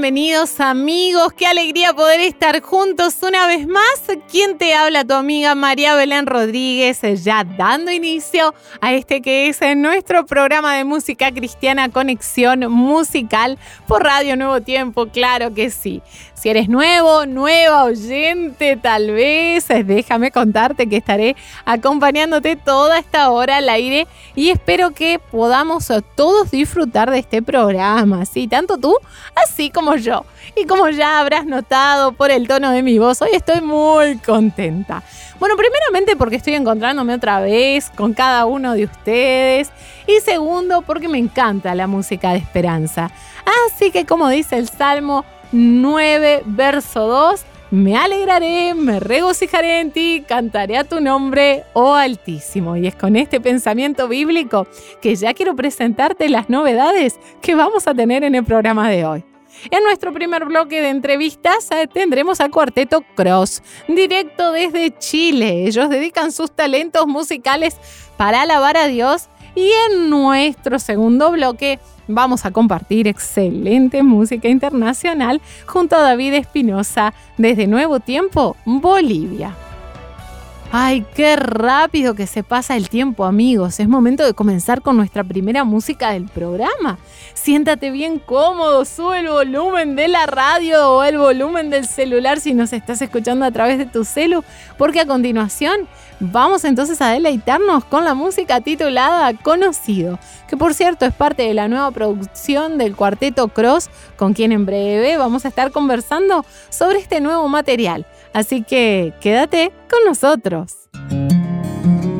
Bienvenidos amigos, qué alegría poder estar juntos una vez más. ¿Quién te habla? Tu amiga María Belén Rodríguez, ya dando inicio a este que es nuestro programa de música cristiana Conexión Musical por Radio Nuevo Tiempo, claro que sí. Si eres nuevo, nueva oyente, tal vez, déjame contarte que estaré acompañándote toda esta hora al aire y espero que podamos todos disfrutar de este programa, ¿sí? Tanto tú, así como yo. Y como ya habrás notado por el tono de mi voz, hoy estoy muy contenta. Bueno, primeramente porque estoy encontrándome otra vez con cada uno de ustedes. Y segundo, porque me encanta la música de esperanza. Así que como dice el Salmo, 9, verso 2. Me alegraré, me regocijaré en ti, cantaré a tu nombre, oh Altísimo. Y es con este pensamiento bíblico que ya quiero presentarte las novedades que vamos a tener en el programa de hoy. En nuestro primer bloque de entrevistas eh, tendremos al cuarteto Cross, directo desde Chile. Ellos dedican sus talentos musicales para alabar a Dios. Y en nuestro segundo bloque vamos a compartir excelente música internacional junto a David Espinosa desde Nuevo Tiempo, Bolivia. Ay, qué rápido que se pasa el tiempo, amigos. Es momento de comenzar con nuestra primera música del programa. Siéntate bien cómodo, sube el volumen de la radio o el volumen del celular si nos estás escuchando a través de tu celu, porque a continuación vamos entonces a deleitarnos con la música titulada Conocido, que por cierto es parte de la nueva producción del cuarteto Cross, con quien en breve vamos a estar conversando sobre este nuevo material. Así que quédate con nosotros.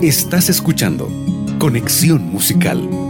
Estás escuchando Conexión Musical.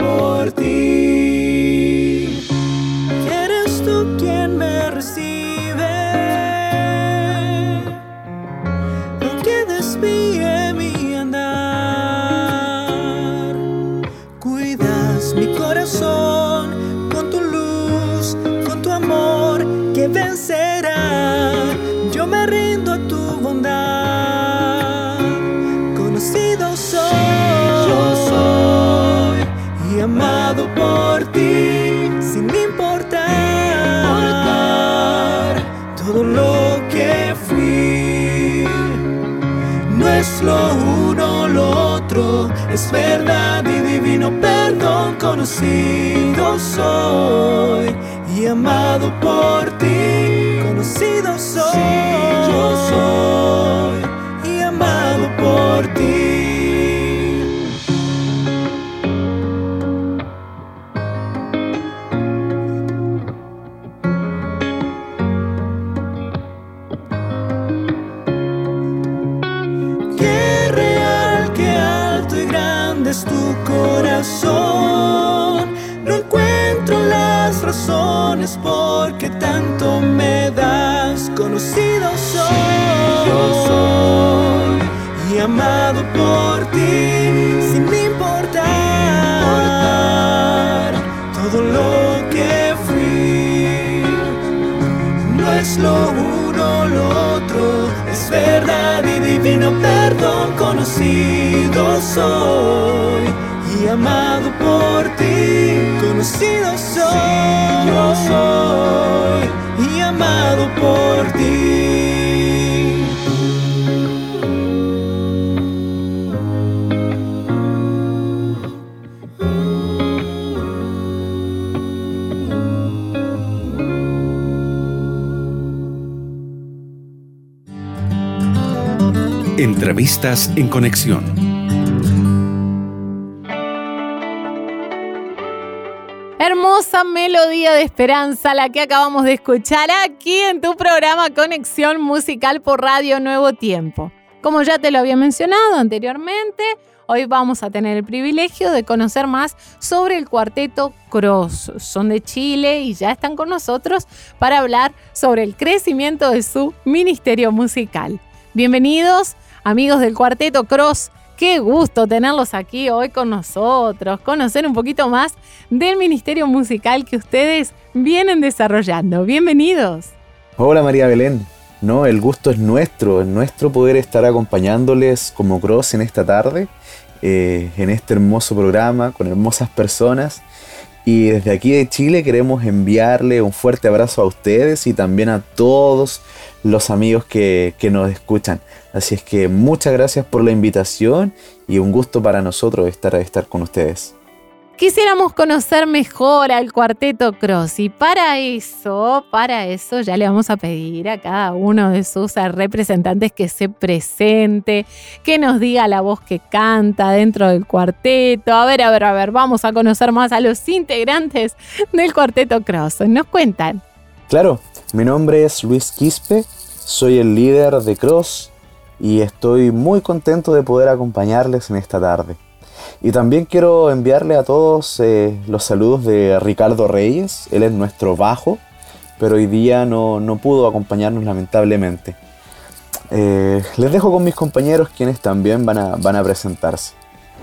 es verdad y divino perdón, conocido soy y amado por ti, conocido soy. En conexión. Hermosa melodía de esperanza la que acabamos de escuchar aquí en tu programa Conexión Musical por Radio Nuevo Tiempo. Como ya te lo había mencionado anteriormente, hoy vamos a tener el privilegio de conocer más sobre el cuarteto Cross. Son de Chile y ya están con nosotros para hablar sobre el crecimiento de su ministerio musical. Bienvenidos amigos del Cuarteto Cross. Qué gusto tenerlos aquí hoy con nosotros, conocer un poquito más del ministerio musical que ustedes vienen desarrollando. Bienvenidos. Hola María Belén. No, el gusto es nuestro, es nuestro poder estar acompañándoles como Cross en esta tarde, eh, en este hermoso programa, con hermosas personas. Y desde aquí de Chile queremos enviarle un fuerte abrazo a ustedes y también a todos los amigos que, que nos escuchan. Así es que muchas gracias por la invitación y un gusto para nosotros estar, estar con ustedes. Quisiéramos conocer mejor al cuarteto Cross y para eso, para eso ya le vamos a pedir a cada uno de sus representantes que se presente, que nos diga la voz que canta dentro del cuarteto. A ver, a ver, a ver, vamos a conocer más a los integrantes del cuarteto Cross. ¿Nos cuentan? Claro, mi nombre es Luis Quispe, soy el líder de Cross y estoy muy contento de poder acompañarles en esta tarde. Y también quiero enviarle a todos eh, los saludos de Ricardo Reyes, él es nuestro bajo, pero hoy día no, no pudo acompañarnos lamentablemente. Eh, les dejo con mis compañeros quienes también van a, van a presentarse.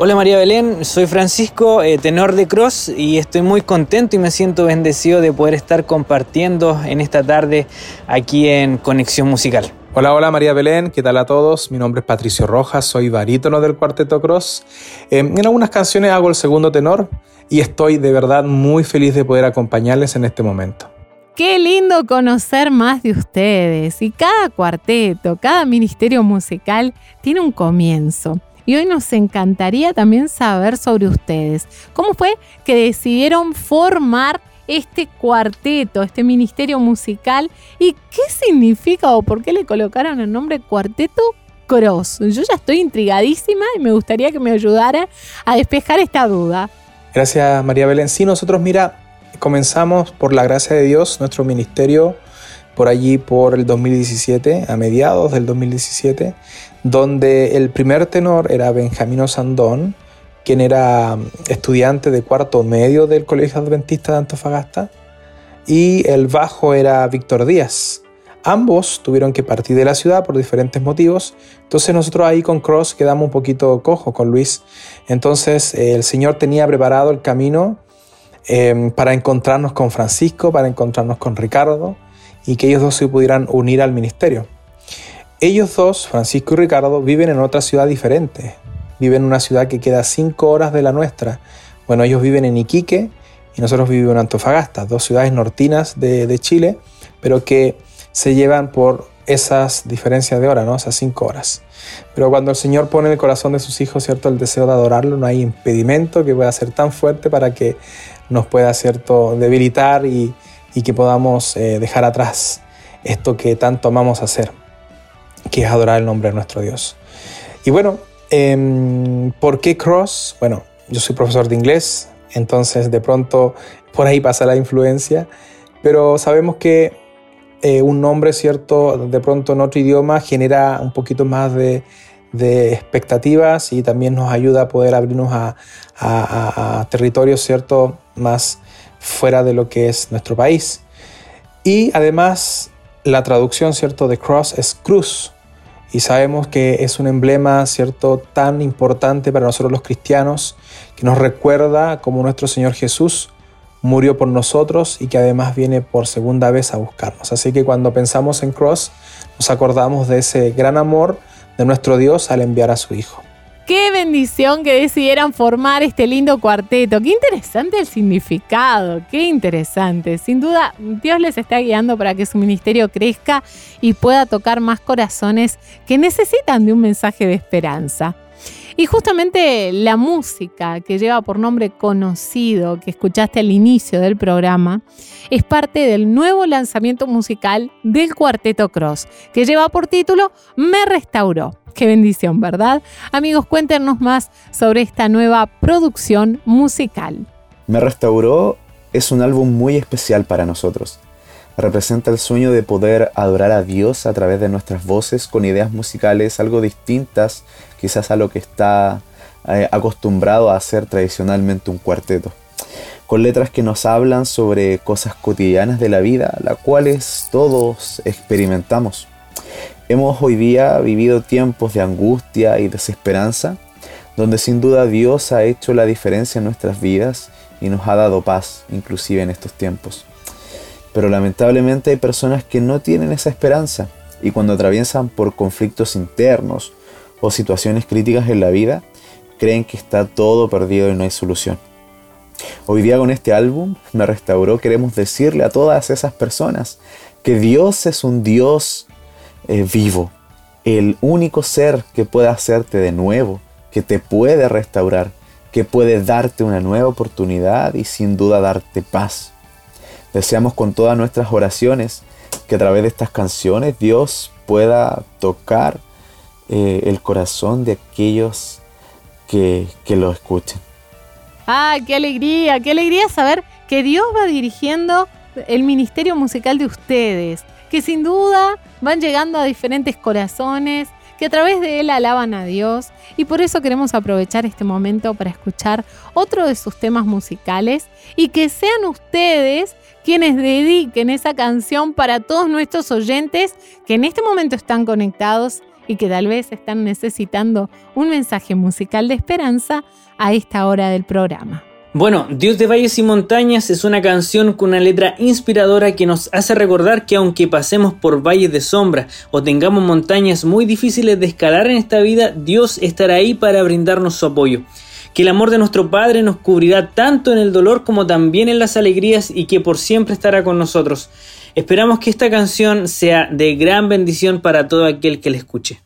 Hola María Belén, soy Francisco, eh, tenor de Cross, y estoy muy contento y me siento bendecido de poder estar compartiendo en esta tarde aquí en Conexión Musical. Hola, hola María Belén, ¿qué tal a todos? Mi nombre es Patricio Rojas, soy barítono del Cuarteto Cross. Eh, en algunas canciones hago el segundo tenor y estoy de verdad muy feliz de poder acompañarles en este momento. Qué lindo conocer más de ustedes y cada cuarteto, cada ministerio musical tiene un comienzo. Y hoy nos encantaría también saber sobre ustedes. ¿Cómo fue que decidieron formar este cuarteto, este ministerio musical y qué significa o por qué le colocaron el nombre Cuarteto Cross. Yo ya estoy intrigadísima y me gustaría que me ayudara a despejar esta duda. Gracias María Belén. Sí, nosotros mira, comenzamos por la gracia de Dios nuestro ministerio por allí por el 2017, a mediados del 2017, donde el primer tenor era Benjamino Sandón, quien era estudiante de cuarto medio del Colegio Adventista de Antofagasta, y el bajo era Víctor Díaz. Ambos tuvieron que partir de la ciudad por diferentes motivos, entonces nosotros ahí con Cross quedamos un poquito cojo con Luis. Entonces eh, el Señor tenía preparado el camino em, para encontrarnos con Francisco, para encontrarnos con Ricardo y que ellos dos se pudieran unir al ministerio. Ellos dos, Francisco y Ricardo, viven en otra ciudad diferente, viven en una ciudad que queda cinco horas de la nuestra. Bueno, ellos viven en Iquique y nosotros vivimos en Antofagasta, dos ciudades nortinas de, Chile, pero que se llevan por esas diferencias de hora, ¿no? Esas cinco horas. Pero cuando el Señor pone en el corazón de sus hijos, ¿cierto? El deseo de adorarlo, no hay impedimento que pueda ser tan fuerte para que nos pueda, ¿cierto? Debilitar y, que podamos eh, dejar atrás esto que tanto amamos hacer, que es adorar el nombre de nuestro Dios. Y bueno, Em, ¿Por qué Cross? Bueno, yo soy profesor de inglés, entonces de pronto por ahí pasa la influencia, pero sabemos que eh, un nombre, ¿cierto? De pronto en otro idioma genera un poquito más de, expectativas y también nos ayuda a poder abrirnos a, a, territorios, ¿cierto? Más fuera de lo que es nuestro país. Y además la traducción, ¿cierto? De cross es cruz. Y sabemos que es un emblema, ¿cierto?, tan importante para nosotros los cristianos, que nos recuerda cómo nuestro Señor Jesús murió por nosotros y que además viene por segunda vez a buscarnos. Así que cuando pensamos en Cross, nos acordamos de ese gran amor de nuestro Dios al enviar a su Hijo. Qué bendición que decidieran formar este lindo cuarteto. Qué interesante el significado, qué interesante. Sin duda, Dios les está guiando para que su ministerio crezca y pueda tocar más corazones que necesitan de un mensaje de esperanza. Y justamente la música que lleva por nombre conocido, que escuchaste al inicio del programa, es parte del nuevo lanzamiento musical del Cuarteto Cross, que lleva por título Me Restauró. Qué bendición, ¿verdad? Amigos, cuéntenos más sobre esta nueva producción musical. Me Restauró es un álbum muy especial para nosotros representa el sueño de poder adorar a Dios a través de nuestras voces con ideas musicales algo distintas quizás a lo que está eh, acostumbrado a hacer tradicionalmente un cuarteto. Con letras que nos hablan sobre cosas cotidianas de la vida, las cuales todos experimentamos. Hemos hoy día vivido tiempos de angustia y desesperanza, donde sin duda Dios ha hecho la diferencia en nuestras vidas y nos ha dado paz, inclusive en estos tiempos. Pero lamentablemente hay personas que no tienen esa esperanza y cuando atraviesan por conflictos internos o situaciones críticas en la vida, creen que está todo perdido y no hay solución. Hoy día con este álbum, Me Restauró, queremos decirle a todas esas personas que Dios es un Dios eh, vivo, el único ser que puede hacerte de nuevo, que te puede restaurar, que puede darte una nueva oportunidad y sin duda darte paz. Deseamos con todas nuestras oraciones que a través de estas canciones Dios pueda tocar eh, el corazón de aquellos que, que lo escuchen. ¡Ah, qué alegría! ¡Qué alegría saber que Dios va dirigiendo el ministerio musical de ustedes! Que sin duda van llegando a diferentes corazones, que a través de él alaban a Dios y por eso queremos aprovechar este momento para escuchar otro de sus temas musicales y que sean ustedes quienes dediquen esa canción para todos nuestros oyentes que en este momento están conectados y que tal vez están necesitando un mensaje musical de esperanza a esta hora del programa. Bueno, Dios de Valles y Montañas es una canción con una letra inspiradora que nos hace recordar que aunque pasemos por valles de sombra o tengamos montañas muy difíciles de escalar en esta vida, Dios estará ahí para brindarnos su apoyo. Que el amor de nuestro Padre nos cubrirá tanto en el dolor como también en las alegrías y que por siempre estará con nosotros. Esperamos que esta canción sea de gran bendición para todo aquel que la escuche.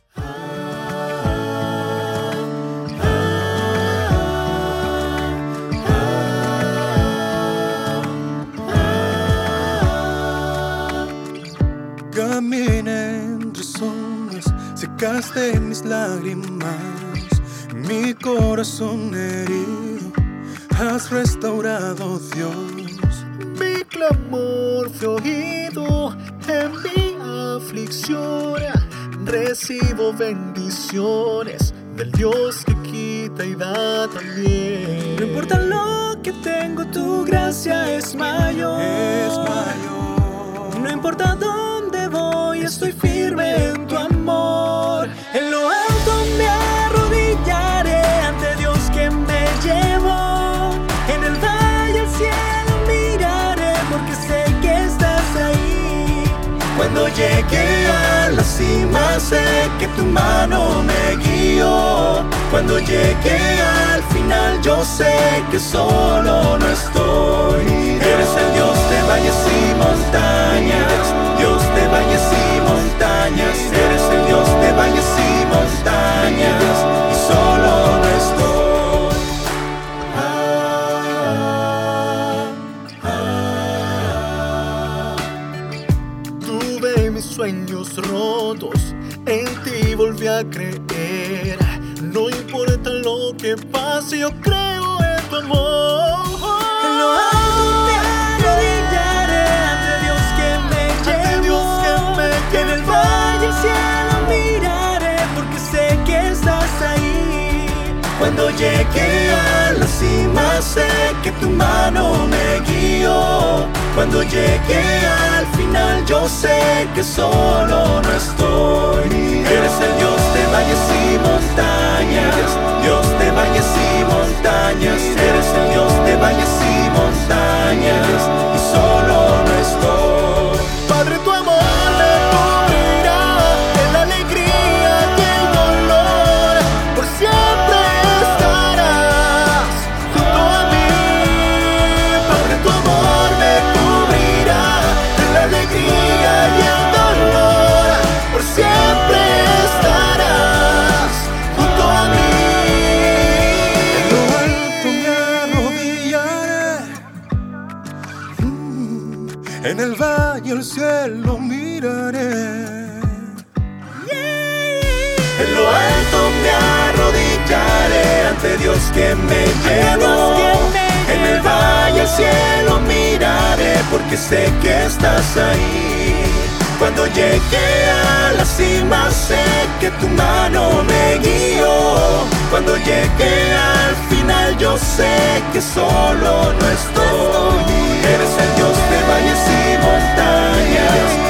Secaste mis lágrimas, mi corazón herido, has restaurado Dios mi clamor fue oído en mi aflicción. Recibo bendiciones del Dios que quita y da también. No importa lo que tengo, tu gracia es mayor. Es mayor. Llegue a la cima sé que tu mano me guió. Cuando llegue al final yo sé que solo no estoy. Eres el Dios de valles y montañas, Dios de valles y montañas. Eres el Dios de valles y montañas a creer. No importa lo que pase, yo creo en tu amor. En lo alto me arrodillaré ante Dios que me llevó. En el valle al cielo miraré porque sé que estás ahí. Cuando llegue a la cima sé que tu mano me guió. Cuando llegue al final yo sé que solo no estoy. Eres el Dios de valles que me llenó. En el valle al cielo miraré porque sé que estás ahí. Cuando llegue a la cima sé que tu mano me guió. Cuando llegue al final yo sé que solo no estoy. Eres el Dios de valles y montañas.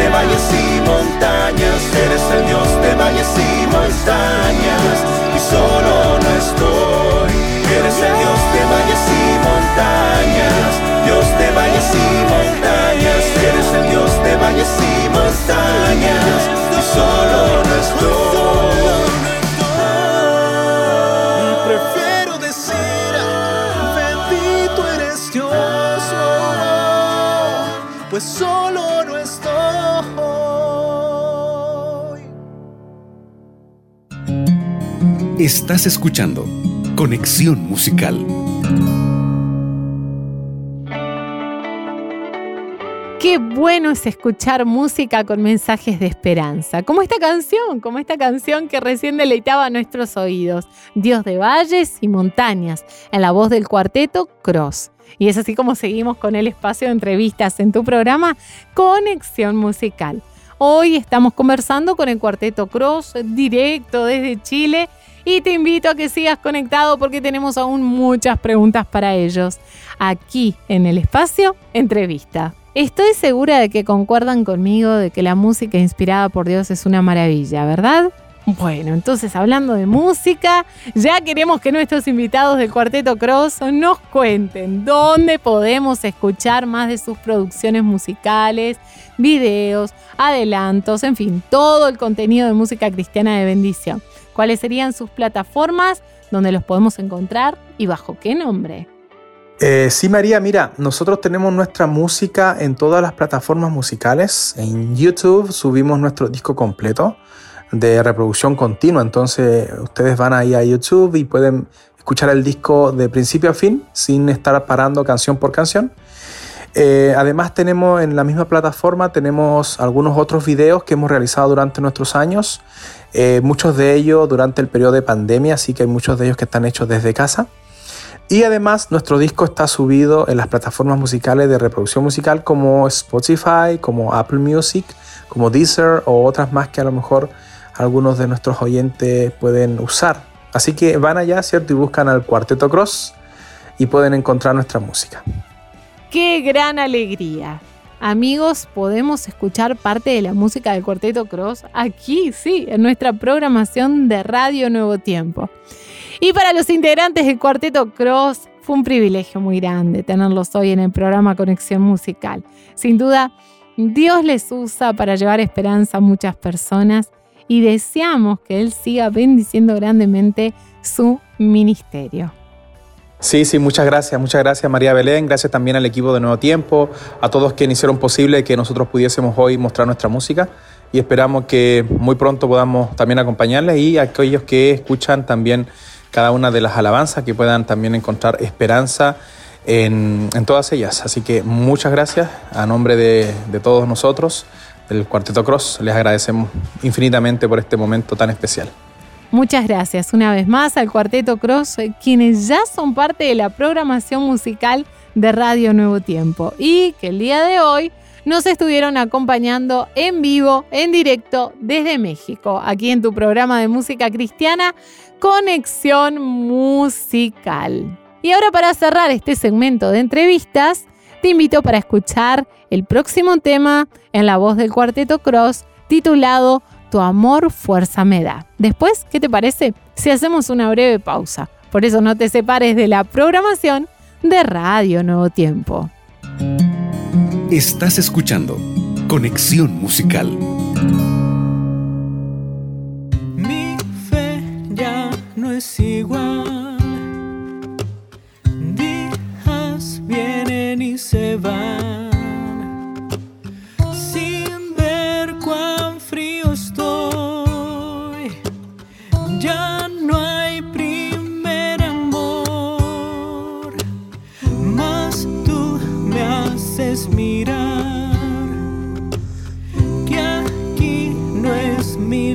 De valles y montañas, eres el Dios de valles y montañas, y solo no estoy. Eres el Dios de valles y montañas, Dios de valles y montañas, eres el Dios de valles y montañas, Estás escuchando Conexión Musical. Qué bueno es escuchar música con mensajes de esperanza, como esta canción, como esta canción que recién deleitaba nuestros oídos, Dios de valles y montañas, en la voz del cuarteto Cross. Y es así como seguimos con el espacio de entrevistas en tu programa Conexión Musical. Hoy estamos conversando con el cuarteto Cross directo desde Chile y te invito a que sigas conectado porque tenemos aún muchas preguntas para ellos aquí en el espacio Entrevista. Estoy segura de que concuerdan conmigo de que la música inspirada por Dios es una maravilla, ¿verdad? Bueno, entonces hablando de música, ya queremos que nuestros invitados del Cuarteto Cross nos cuenten dónde podemos escuchar más de sus producciones musicales, videos, adelantos, en fin, todo el contenido de música cristiana de bendición. ¿Cuáles serían sus plataformas donde los podemos encontrar y bajo qué nombre? Eh, sí, María, mira, nosotros tenemos nuestra música en todas las plataformas musicales. En YouTube subimos nuestro disco completo de reproducción continua. Entonces, ustedes van ahí a YouTube y pueden escuchar el disco de principio a fin sin estar parando canción por canción. Eh, además tenemos en la misma plataforma tenemos algunos otros videos que hemos realizado durante nuestros años, eh, muchos de ellos durante el periodo de pandemia, así que hay muchos de ellos que están hechos desde casa. Y además nuestro disco está subido en las plataformas musicales de reproducción musical como Spotify, como Apple Music, como Deezer o otras más que a lo mejor algunos de nuestros oyentes pueden usar. Así que van allá, ¿cierto? Y buscan al Cuarteto Cross y pueden encontrar nuestra música. ¡Qué gran alegría! Amigos, podemos escuchar parte de la música del Cuarteto Cross aquí, sí, en nuestra programación de Radio Nuevo Tiempo. Y para los integrantes del Cuarteto Cross, fue un privilegio muy grande tenerlos hoy en el programa Conexión Musical. Sin duda, Dios les usa para llevar esperanza a muchas personas y deseamos que Él siga bendiciendo grandemente su ministerio. Sí, sí, muchas gracias, muchas gracias María Belén, gracias también al equipo de Nuevo Tiempo, a todos quienes hicieron posible que nosotros pudiésemos hoy mostrar nuestra música y esperamos que muy pronto podamos también acompañarles y a aquellos que escuchan también cada una de las alabanzas que puedan también encontrar esperanza en, en todas ellas. Así que muchas gracias a nombre de, de todos nosotros, del Cuarteto Cross, les agradecemos infinitamente por este momento tan especial. Muchas gracias una vez más al Cuarteto Cross, quienes ya son parte de la programación musical de Radio Nuevo Tiempo y que el día de hoy nos estuvieron acompañando en vivo, en directo desde México, aquí en tu programa de música cristiana, Conexión Musical. Y ahora para cerrar este segmento de entrevistas, te invito para escuchar el próximo tema en la voz del Cuarteto Cross titulado Tu amor fuerza me da. Después, ¿qué te parece? Si hacemos una breve pausa. Por eso no te separes de la programación de Radio Nuevo Tiempo. Estás escuchando Conexión Musical. Mi fe ya no es igual. Días vienen y se van. Ya no hay primer amor. Mas tú me haces mirar que aquí no es mi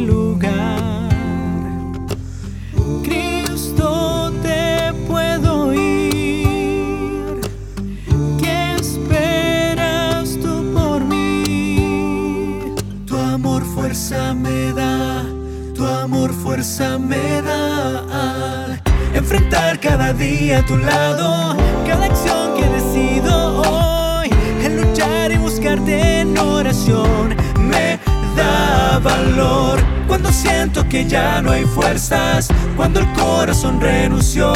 amor fuerza me da. Enfrentar cada día a tu lado, cada acción que decido hoy, en luchar y buscarte en oración, me da valor. Cuando siento que ya no hay fuerzas, cuando el corazón renunció,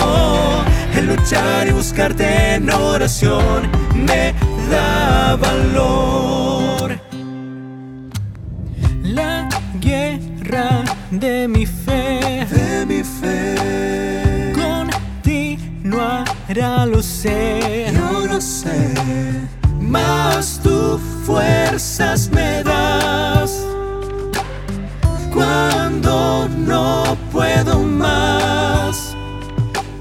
en luchar y buscarte en oración, me da valor. De mi fe, de mi fe, continuará, lo sé, yo lo sé. Más tú fuerzas me das cuando no puedo más.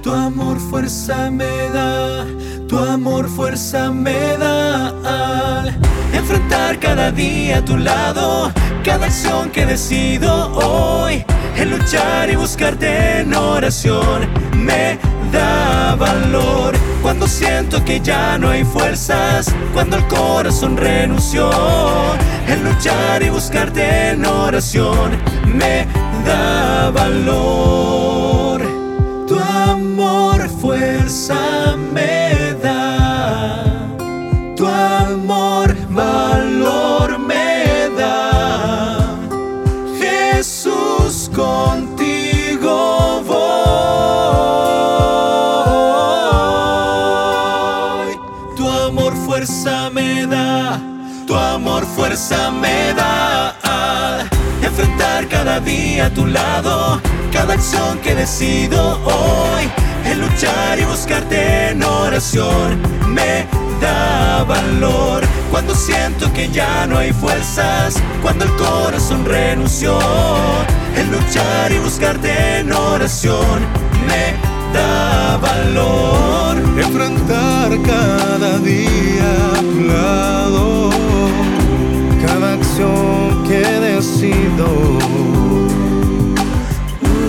Tu amor fuerza me da, tu amor fuerza me da al enfrentar cada día a tu lado, cada acción que decido hoy, en luchar y buscarte en oración, me da valor. Cuando siento que ya no hay fuerzas, cuando el corazón renunció, en luchar y buscarte en oración, me da valor. Tu amor fuerza fuerza me da. enfrentar cada día a tu lado, cada acción que decido hoy, en luchar y buscarte en oración, me da valor. Cuando siento que ya no hay fuerzas, cuando el corazón renunció, en luchar y buscarte en oración, me da valor. enfrentar cada día a tu lado, acción que decido,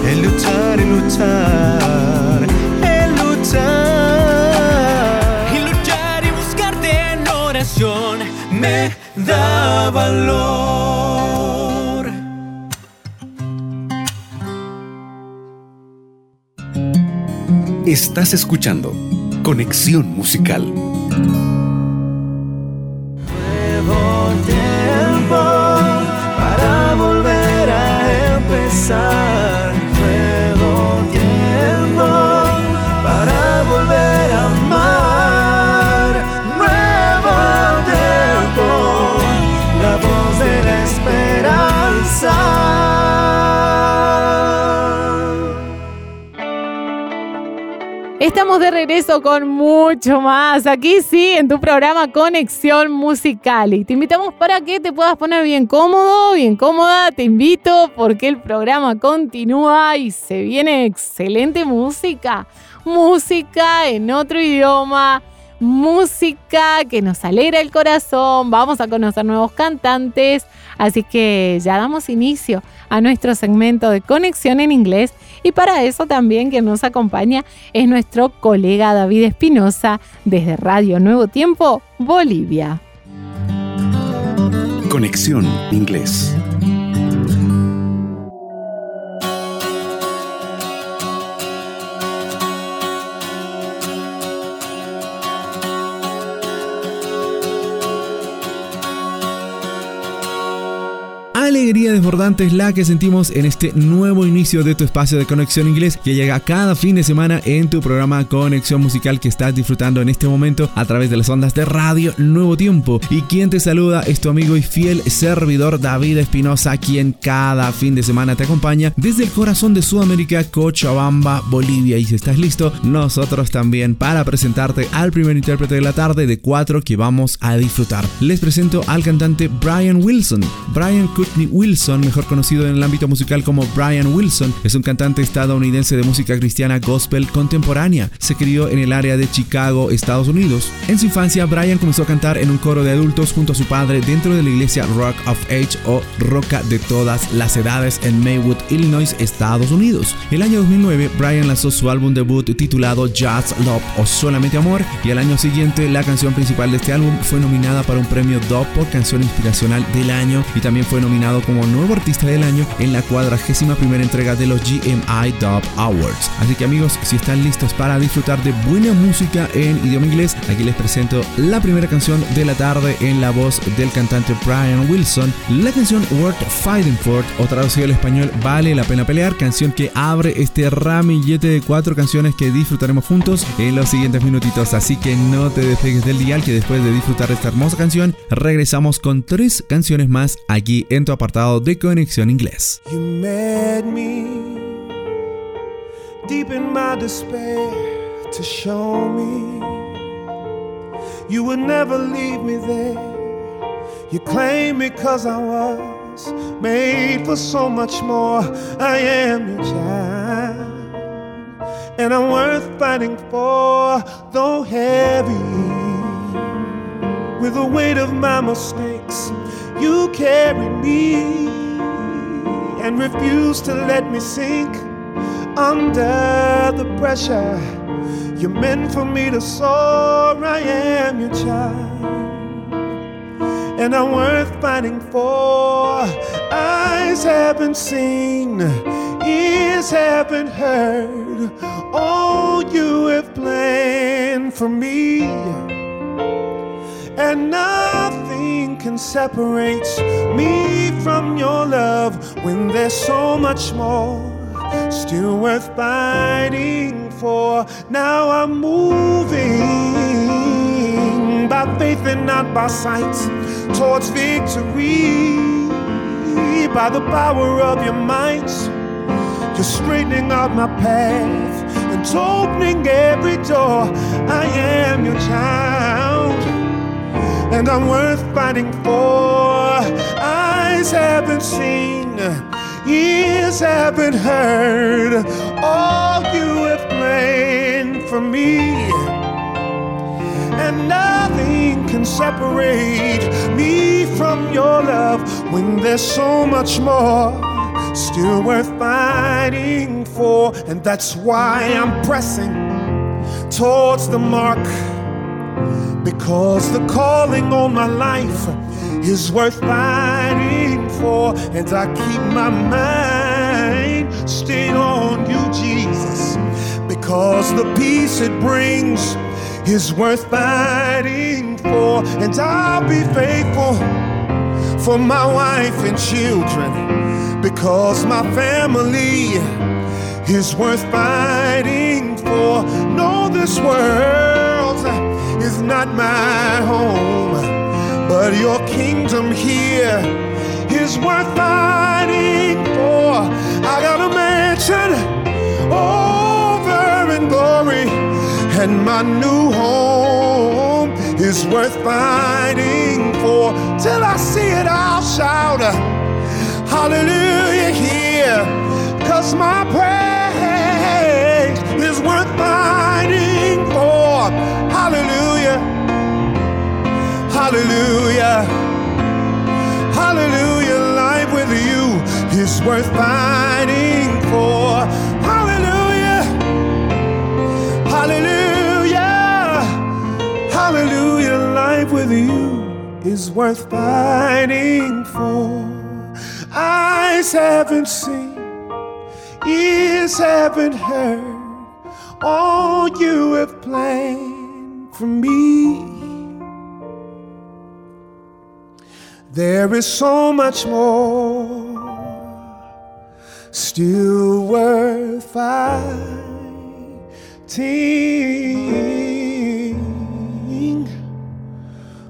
en luchar y luchar, en luchar. Y luchar y buscarte en oración me da valor. Estás escuchando Conexión Musical. sun. Estamos de regreso con mucho más. Aquí sí, en tu programa Conexión Musical. Y te invitamos para que te puedas poner bien cómodo, bien cómoda. Te invito porque el programa continúa y se viene excelente música. Música en otro idioma. Música que nos alegra el corazón. Vamos a conocer nuevos cantantes. Así que ya damos inicio a nuestro segmento de conexión en inglés. Y para eso también quien nos acompaña es nuestro colega David Espinosa desde Radio Nuevo Tiempo, Bolivia. Conexión Inglés. Alegría desbordante es la que sentimos en este nuevo inicio de tu espacio de conexión inglés que llega cada fin de semana en tu programa Conexión Musical que estás disfrutando en este momento a través de las ondas de radio Nuevo Tiempo. Y quien te saluda es tu amigo y fiel servidor David Espinosa, quien cada fin de semana te acompaña desde el corazón de Sudamérica, Cochabamba, Bolivia. Y si estás listo, nosotros también para presentarte al primer intérprete de la tarde de cuatro que vamos a disfrutar. Les presento al cantante Brian Wilson. Brian Wilson, mejor conocido en el ámbito musical como Brian Wilson, es un cantante estadounidense de música cristiana gospel contemporánea. Se crió en el área de Chicago, Estados Unidos. En su infancia, Brian comenzó a cantar en un coro de adultos junto a su padre dentro de la iglesia Rock of Age o Roca de todas las edades en Maywood, Illinois, Estados Unidos. El año 2009, Brian lanzó su álbum debut titulado Just Love o Solamente Amor y al año siguiente la canción principal de este álbum fue nominada para un premio Dove por canción inspiracional del año y también fue nominado como nuevo artista del año en la cuadragésima primera entrega de los GMI Dove Awards. Así que amigos, si están listos para disfrutar de buena música en idioma inglés, aquí les presento la primera canción de la tarde en la voz del cantante Brian Wilson, la canción Worth Fighting For o traducido al español Vale la pena pelear, canción que abre este ramillete de cuatro canciones que disfrutaremos juntos en los siguientes minutitos. Así que no te despegues del dial que después de disfrutar de esta hermosa canción, regresamos con tres canciones más aquí en tu apartado de Conexión Inglés. You met me deep in my despair to show me you would never leave me there. You claimed me cause I was made for so much more. I am your child, and I'm worth fighting for, though heavy. With the weight of my mistakes, you carry me and refuse to let me sink under the pressure. You're meant for me to soar. I am your child, and I'm worth fighting for. Eyes haven't seen, ears haven't heard all you have planned for me and nothing can separate me from your love when there's so much more still worth fighting for. Now I'm moving by faith and not by sight towards victory by the power of your might. You're straightening out my path and opening every door. I am your child and I'm worth fighting for. Eyes haven't seen, ears haven't heard all you have planned for me. And nothing can separate me from your love when there's so much more still worth fighting for. And that's why I'm pressing towards the mark. Because the calling on my life is worth fighting for, and I keep my mind stayed on you, Jesus. Because the peace it brings is worth fighting for, and I'll be faithful for my wife and children. Because my family is worth fighting for. No, this world not my home, but your kingdom here is worth fighting for. I got a mansion over in glory, and my new home is worth fighting for. Till I see it, I'll shout, Hallelujah here, cause my praise is worth fighting for. Hallelujah. Hallelujah. Hallelujah. Life with you is worth fighting for. Hallelujah. Hallelujah. Hallelujah. Life with you is worth fighting for. Eyes haven't seen, ears haven't heard all you have planned for me. There is so much more still worth fighting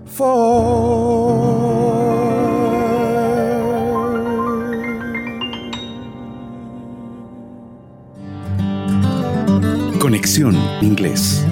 for. Conexión Inglés.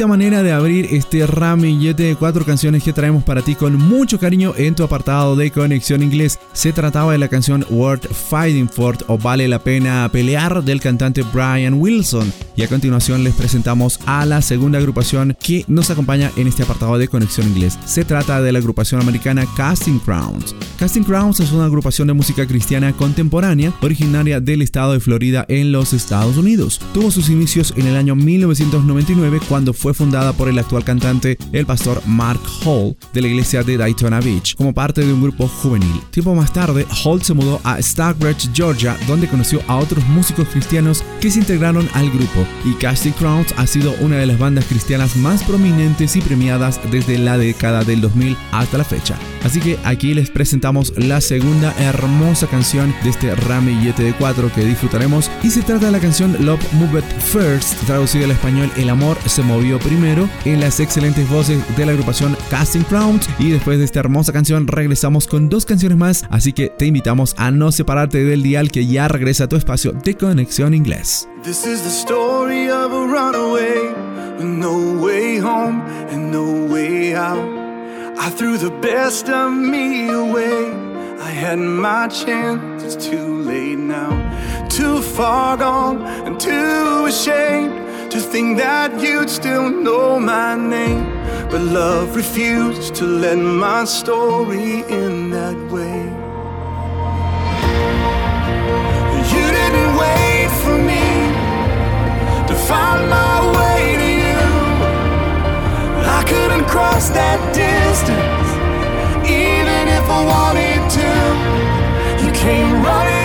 Bonita manera de abrir este ramillete de cuatro canciones que traemos para ti con mucho cariño en tu apartado de Conexión Inglés. Se trataba de la canción Worth Fighting For o Vale la Pena Pelear del cantante Brian Wilson. Y a continuación les presentamos a la segunda agrupación que nos acompaña en este apartado de Conexión Inglés. Se trata de la agrupación americana Casting Crowns. Casting Crowns es una agrupación de música cristiana contemporánea originaria del estado de Florida en los Estados Unidos. Tuvo sus inicios en el año 1999 cuando fue fundada por el actual cantante, el pastor Mark Hall, de la iglesia de Daytona Beach, como parte de un grupo juvenil. Tiempo más tarde, Hall se mudó a Stockbridge, Georgia, donde conoció a otros músicos cristianos que se integraron al grupo, y Casting Crowns ha sido una de las bandas cristianas más prominentes y premiadas desde la década del 2000 hasta la fecha. Así que aquí les presentamos la segunda hermosa canción de este ramillete de cuatro que disfrutaremos, y se trata de la canción Love Moved First, traducida al español El amor se movió primero en las excelentes voces de la agrupación Casting Crowns y después de esta hermosa canción regresamos con dos canciones más, así que te invitamos a no separarte del dial que ya regresa a tu espacio de conexión inglés. This is the story of a runaway no way home and no way out. I threw the best of me away. I had my chance, it's too late now. Too far gone and too ashamed to think that you'd still know my name. But love refused to let my story end that way. You didn't wait for me to find my way to you. I couldn't cross that distance, even if I wanted to. You came running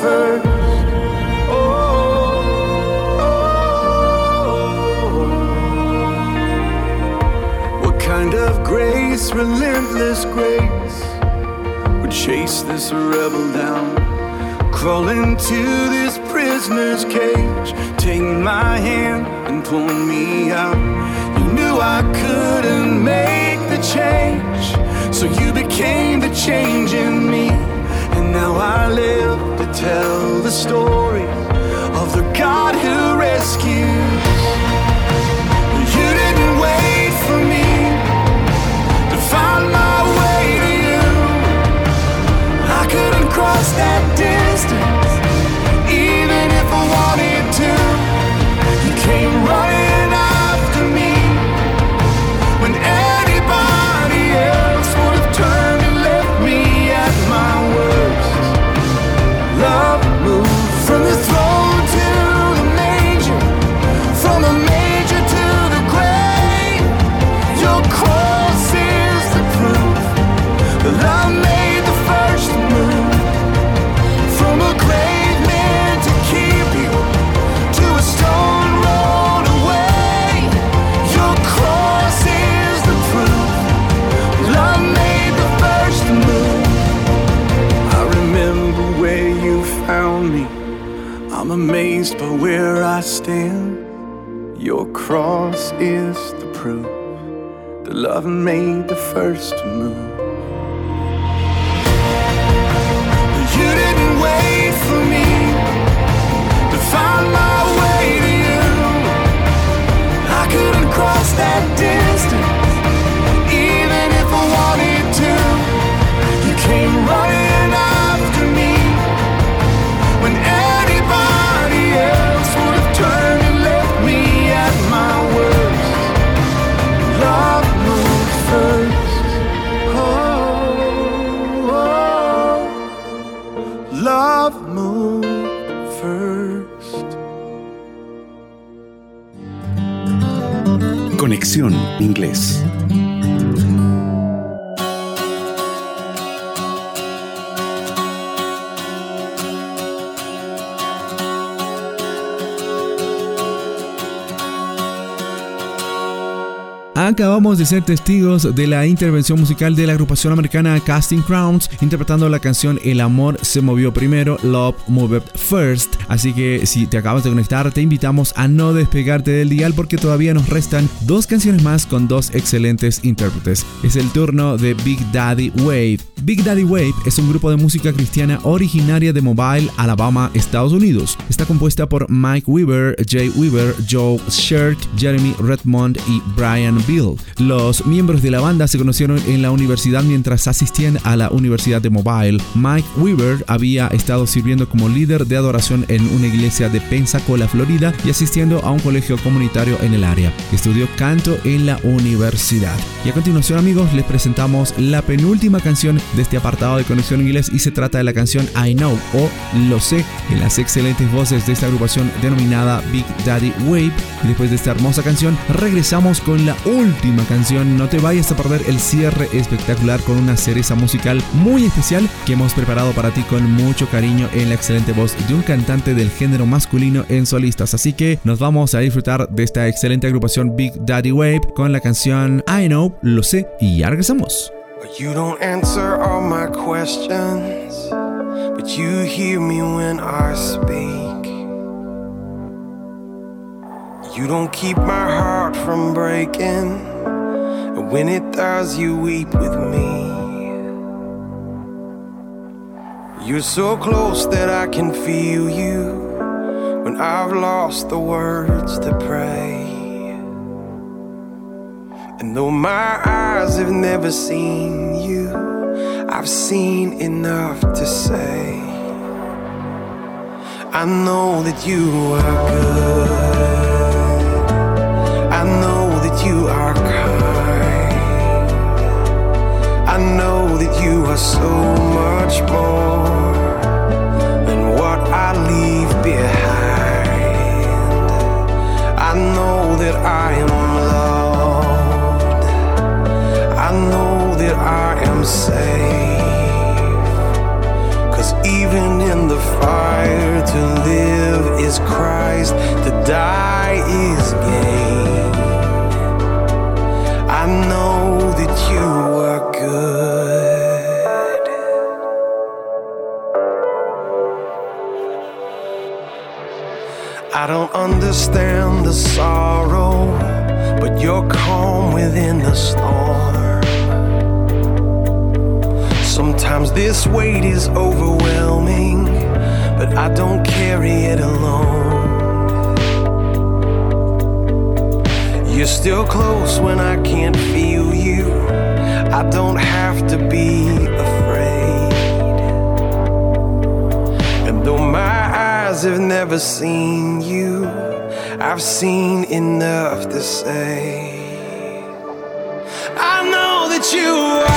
Oh, oh, oh. relentless grace, would chase this rebel down? Crawl into this prisoner's cage, take my hand and pull me out. You knew I couldn't make the change, so you became the change in me. The story stand. Your cross is the proof that love made the first move. You didn't wait for me to find my way to you. I couldn't cross that distance, Acabamos de ser testigos de la intervención musical de la agrupación americana Casting Crowns interpretando la canción El amor se movió primero, Love Moved First. Así que si te acabas de conectar, te invitamos a no despegarte del dial porque todavía nos restan dos canciones más con dos excelentes intérpretes. Es el turno de Big Daddy Wave. Big Daddy Wave es un grupo de música cristiana originaria de Mobile, Alabama, Estados Unidos. Está compuesta por Mike Weaver, Jay Weaver, Joe Shirk, Jeremy Redmond y Brian Bill. Los miembros de la banda se conocieron en la universidad mientras asistían a la Universidad de Mobile. Mike Weaver había estado sirviendo como líder de adoración en una iglesia de Pensacola, Florida, y asistiendo a un colegio comunitario en el área. Estudió canto en la universidad. Y a continuación, amigos, les presentamos la penúltima canción de este apartado de Conexión Inglés y se trata de la canción I Know o Lo sé en las excelentes voces de esta agrupación denominada Big Daddy Wave. Y después de esta hermosa canción, regresamos con la última canción. No te vayas a perder el cierre espectacular con una cereza musical muy especial que hemos preparado para ti con mucho cariño en la excelente voz de un cantante del género masculino en solistas. Así que nos vamos a disfrutar de esta excelente agrupación Big Daddy Wave con la canción I Know, lo sé, y ya regresamos. You don't keep my heart from breaking, and when it does, you weep with me. You're so close that I can feel you when I've lost the words to pray. And though my eyes have never seen you, I've seen enough to say. I know that you are good. I know that you are kind. I know that you are so much more than what I leave behind. I know that I am loved. I know that I am safe. Cause even in the fire, to live is Christ, to die understand the sorrow, but you're calm within the storm. Sometimes this weight is overwhelming, but I don't carry it alone. You're still close when I can't feel you. I don't have to be afraid. And though my eyes have never seen you, I've seen enough to say. I know that you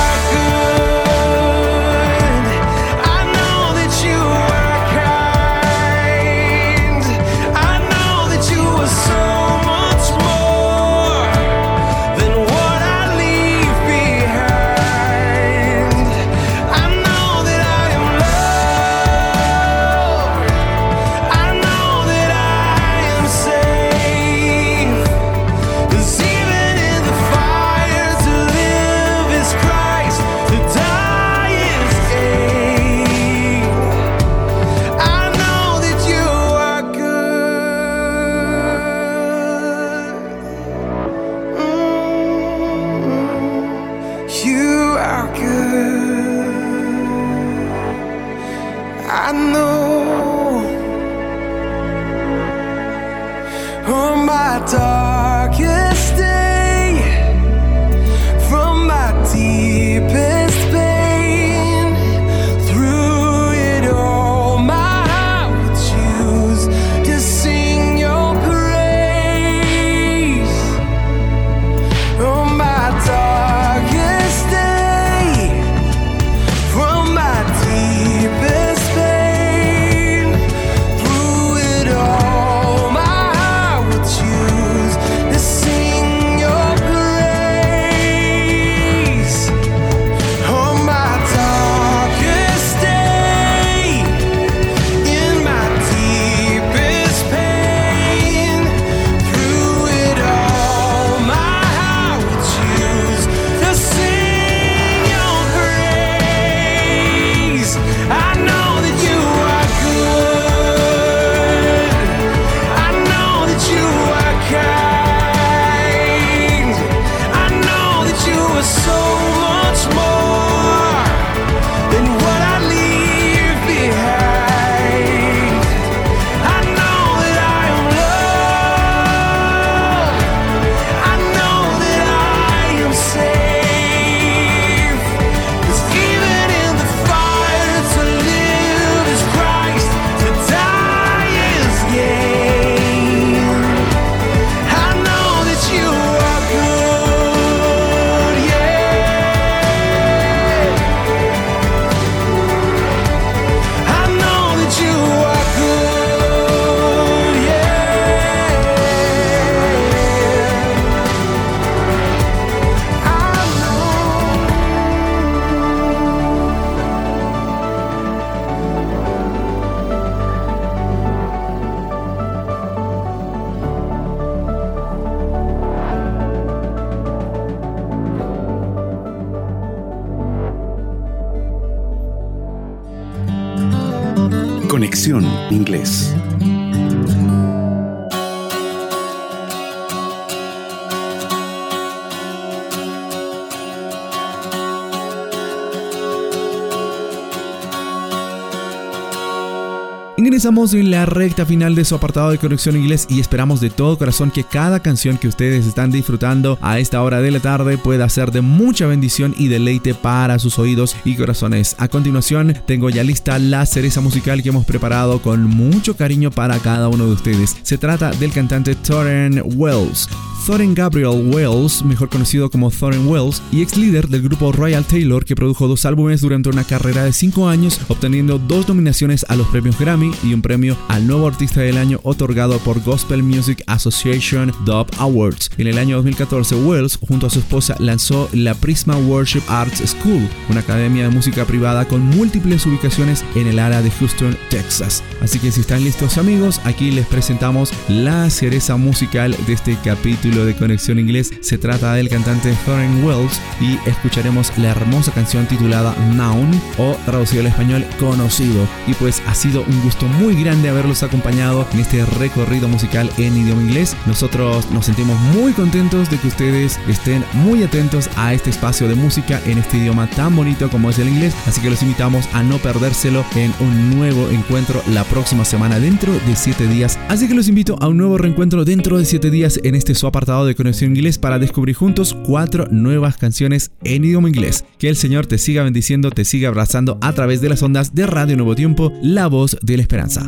Ingresamos en la recta final de su apartado de conexión inglés y esperamos de todo corazón que cada canción que ustedes están disfrutando a esta hora de la tarde pueda ser de mucha bendición y deleite para sus oídos y corazones. A continuación, tengo ya lista la cereza musical que hemos preparado con mucho cariño para cada uno de ustedes. Se trata del cantante Torren Wells. Thorin Gabriel Wells, mejor conocido como Thorin Wells, y ex líder del grupo Royal Taylor que produjo dos álbumes durante una carrera de 5 años, obteniendo dos nominaciones a los premios Grammy y un premio al nuevo artista del año otorgado por Gospel Music Association Dub Awards. En el año 2014, Wells, junto a su esposa, lanzó la Prisma Worship Arts School, una academia de música privada con múltiples ubicaciones en el área de Houston, Texas. Así que si están listos amigos, aquí les presentamos la cereza musical de este capítulo de Conexión Inglés. Se trata del cantante Thorin Wells y escucharemos la hermosa canción titulada Noun o traducido al español Conocido. Y pues ha sido un gusto muy grande haberlos acompañado en este recorrido musical en idioma inglés. Nosotros nos sentimos muy contentos de que ustedes estén muy atentos a este espacio de música en este idioma tan bonito como es el inglés. Así que los invitamos a no perdérselo en un nuevo encuentro la próxima semana dentro de 7 días. Así que los invito a un nuevo reencuentro dentro de 7 días en este su apartado de Conexión Inglés para descubrir juntos cuatro nuevas canciones en idioma inglés. Que el Señor te siga bendiciendo, te siga abrazando a través de las ondas de Radio Nuevo Tiempo, la voz de la esperanza.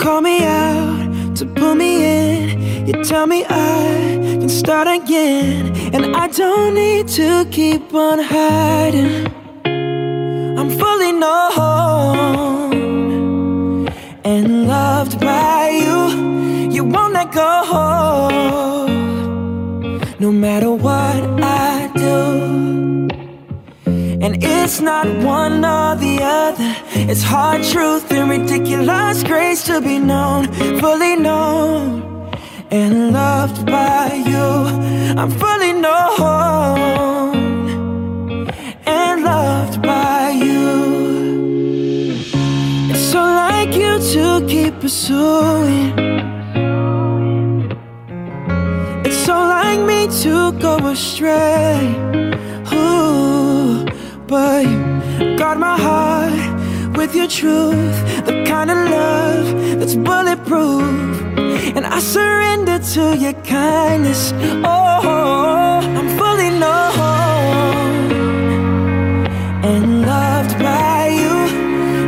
Call me out to pull me in. You tell me I can start again. And I don't need to keep on hiding. I'm fully known and loved by you. You won't let go. No matter what I do. And it's not one or the other. It's hard truth and ridiculous grace to be known, fully known and loved by you. I'm fully known and loved by you. It's so like you to keep pursuing. It's so like me to go astray. Ooh, but you guard my heart with your truth, the kind of love that's bulletproof. And I surrender to your kindness. Oh, I'm fully known and loved by you.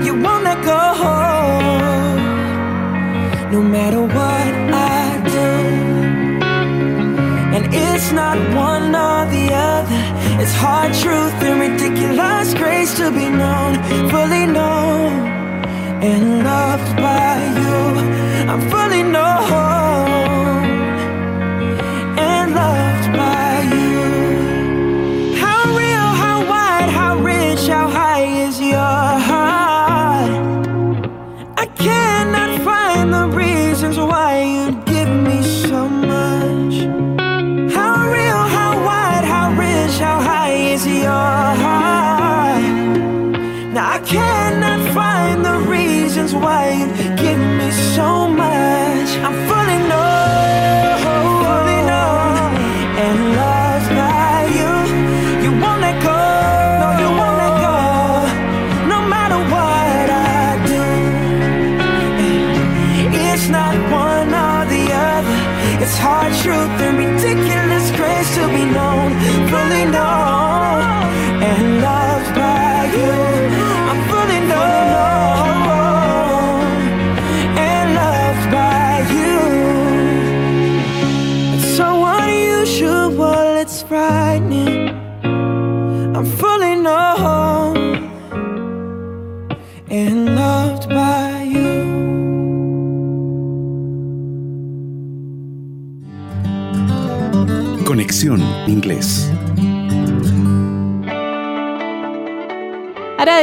You won't let go, no matter what I do. And it's not one or the other. It's hard truth and ridiculous grace to be known, fully known in love by you. I'm fully known.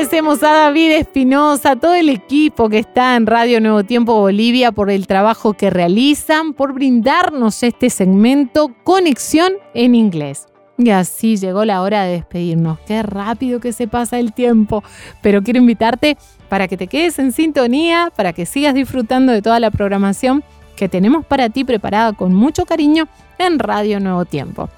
Agradecemos a David Espinosa, a todo el equipo que está en Radio Nuevo Tiempo Bolivia por el trabajo que realizan, por brindarnos este segmento Conexión en Inglés. Y así llegó la hora de despedirnos. Qué rápido que se pasa el tiempo. Pero quiero invitarte para que te quedes en sintonía, para que sigas disfrutando de toda la programación que tenemos para ti preparada con mucho cariño en Radio Nuevo Tiempo.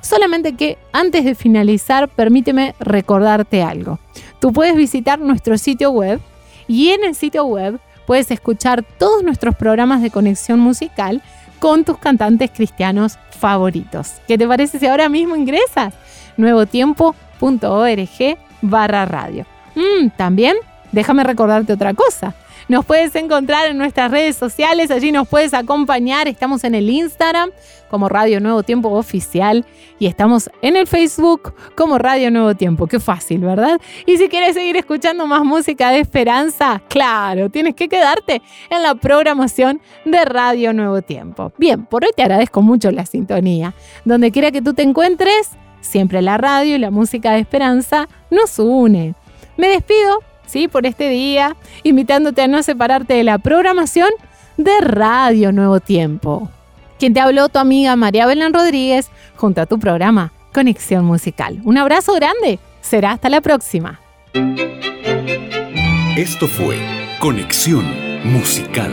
Solamente que antes de finalizar, permíteme recordarte algo. Tú puedes visitar nuestro sitio web y en el sitio web puedes escuchar todos nuestros programas de conexión musical con tus cantantes cristianos favoritos. ¿Qué te parece si ahora mismo ingresas? nuevotiempo.org barra radio. Mm, también déjame recordarte otra cosa. Nos puedes encontrar en nuestras redes sociales, allí nos puedes acompañar. Estamos en el Instagram como Radio Nuevo Tiempo Oficial y estamos en el Facebook como Radio Nuevo Tiempo. Qué fácil, ¿verdad? Y si quieres seguir escuchando más música de esperanza, claro, tienes que quedarte en la programación de Radio Nuevo Tiempo. Bien, por hoy te agradezco mucho la sintonía. Donde quiera que tú te encuentres, siempre la radio y la música de esperanza nos une. Me despido ¿sí? por este día, invitándote a no separarte de la programación de Radio Nuevo Tiempo. Quien te habló, tu amiga María Belén Rodríguez, junto a tu programa Conexión Musical. Un abrazo grande, será hasta la próxima. Esto fue Conexión Musical.